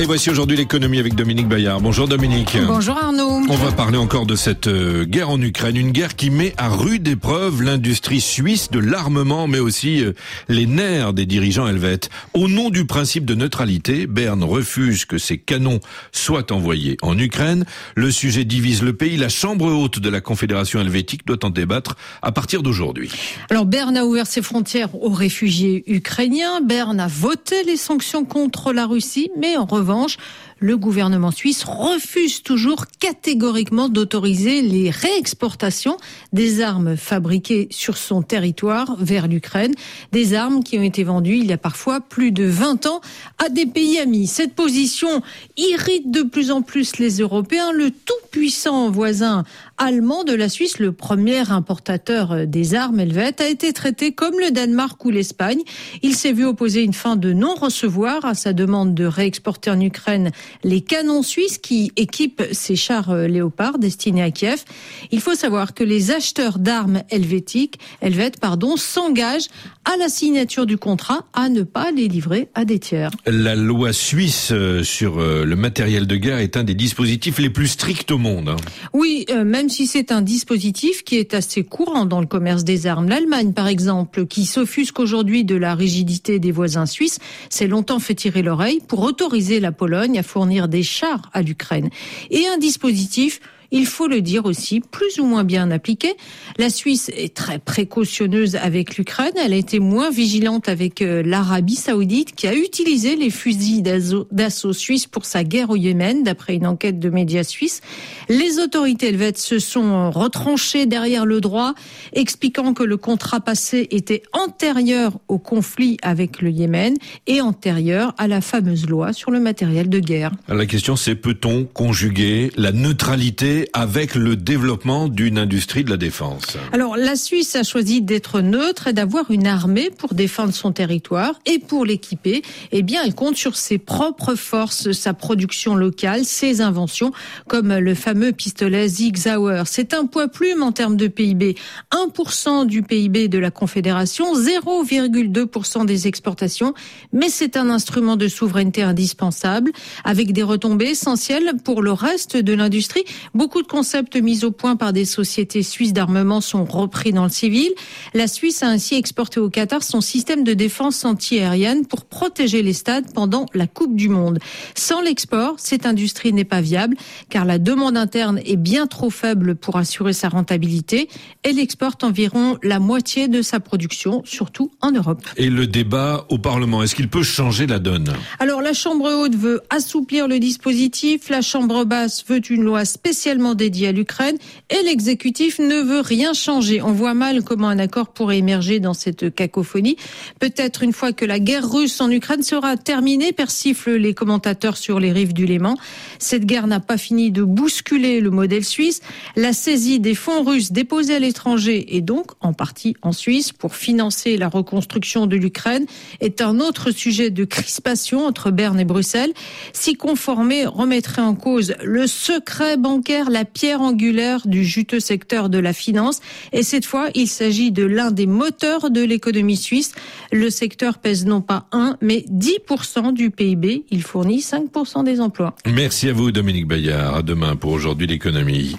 Et voici aujourd'hui l'économie avec Dominique Bayard. Bonjour Dominique. Bonjour Arnaud. On va parler encore de cette euh, guerre en Ukraine, une guerre qui met à rude épreuve l'industrie suisse de l'armement, mais aussi euh, les nerfs des dirigeants helvètes. Au nom du principe de neutralité, Berne refuse que ses canons soient envoyés en Ukraine. Le sujet divise le pays. La Chambre haute de la Confédération helvétique doit en débattre à partir d'aujourd'hui. Alors Berne a ouvert ses frontières aux réfugiés ukrainiens. Berne a voté les sanctions contre la Russie, mais en revanche, revanche, le gouvernement suisse refuse toujours catégoriquement d'autoriser les réexportations des armes fabriquées sur son territoire vers l'Ukraine, des armes qui ont été vendues il y a parfois plus de 20 ans à des pays amis. Cette position irrite de plus en plus les Européens. Le tout-puissant voisin allemand de la Suisse, le premier importateur des armes helvètes, a été traité comme le Danemark ou l'Espagne. Il s'est vu opposer une fin de non-recevoir à sa demande de réexporter en Ukraine les canons suisses qui équipent ces chars euh, léopards destinés à Kiev. Il faut savoir que les acheteurs d'armes helvétiques, helvètes, pardon, s'engagent à la signature du contrat à ne pas les livrer à des tiers. La loi suisse euh, sur euh, le matériel de guerre est un des dispositifs les plus stricts au monde. Hein. Oui, même si c'est un dispositif qui est assez courant dans le commerce des armes. L'Allemagne, par exemple, qui s'offusque aujourd'hui de la rigidité des voisins suisses, s'est longtemps fait tirer l'oreille pour autoriser la Pologne à fournir des chars à l'Ukraine. Et un dispositif il faut le dire aussi, plus ou moins bien appliqué. La Suisse est très précautionneuse avec l'Ukraine. Elle a été moins vigilante avec euh, l'Arabie saoudite qui a utilisé les fusils d'assaut suisses pour sa guerre au Yémen, d'après une enquête de médias suisses. Les autorités helvètes se sont retranchées derrière le droit, expliquant que le contrat passé était antérieur au conflit avec le Yémen et antérieur à la fameuse loi sur le matériel de guerre. La question c'est peut-on conjuguer la neutralité avec le développement d'une industrie de la défense Alors la Suisse a choisi d'être neutre et d'avoir une armée pour défendre son territoire et pour l'équiper. Eh bien, elle compte sur ses propres forces, sa production locale, ses inventions, comme le fameux pistolet Zig Zauer. C'est un poids plume en termes de PIB. 1% du PIB de la Confédération, 0,2% des exportations, mais c'est un instrument de souveraineté indispensable, avec des retombées essentielles pour le reste de l'industrie. De concepts mis au point par des sociétés suisses d'armement sont repris dans le civil. La Suisse a ainsi exporté au Qatar son système de défense antiaérienne pour protéger les stades pendant la Coupe du Monde. Sans l'export, cette industrie n'est pas viable car la demande interne est bien trop faible pour assurer sa rentabilité. Elle exporte environ la moitié de sa production, surtout en Europe. Et le débat au Parlement, est-ce qu'il peut changer la donne? Alors la Chambre haute veut assouplir le dispositif, la Chambre basse veut une loi spéciale dédié à l'Ukraine et l'exécutif ne veut rien changer. On voit mal comment un accord pourrait émerger dans cette cacophonie. Peut-être une fois que la guerre russe en Ukraine sera terminée, persiflent les commentateurs sur les rives du Léman. Cette guerre n'a pas fini de bousculer le modèle suisse. La saisie des fonds russes déposés à l'étranger et donc en partie en Suisse pour financer la reconstruction de l'Ukraine est un autre sujet de crispation entre Berne et Bruxelles. S'y conformer remettrait en cause le secret la pierre angulaire du juteux secteur de la finance. Et cette fois, il s'agit de l'un des moteurs de l'économie suisse. Le secteur pèse non pas 1, mais 10% du PIB. Il fournit 5% des emplois. Merci à vous, Dominique Bayard. À demain pour aujourd'hui l'économie.